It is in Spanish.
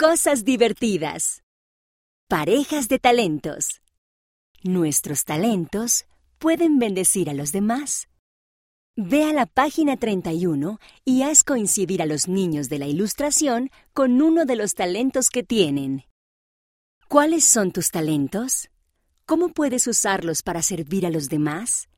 Cosas divertidas. Parejas de talentos. Nuestros talentos pueden bendecir a los demás. Ve a la página 31 y haz coincidir a los niños de la ilustración con uno de los talentos que tienen. ¿Cuáles son tus talentos? ¿Cómo puedes usarlos para servir a los demás?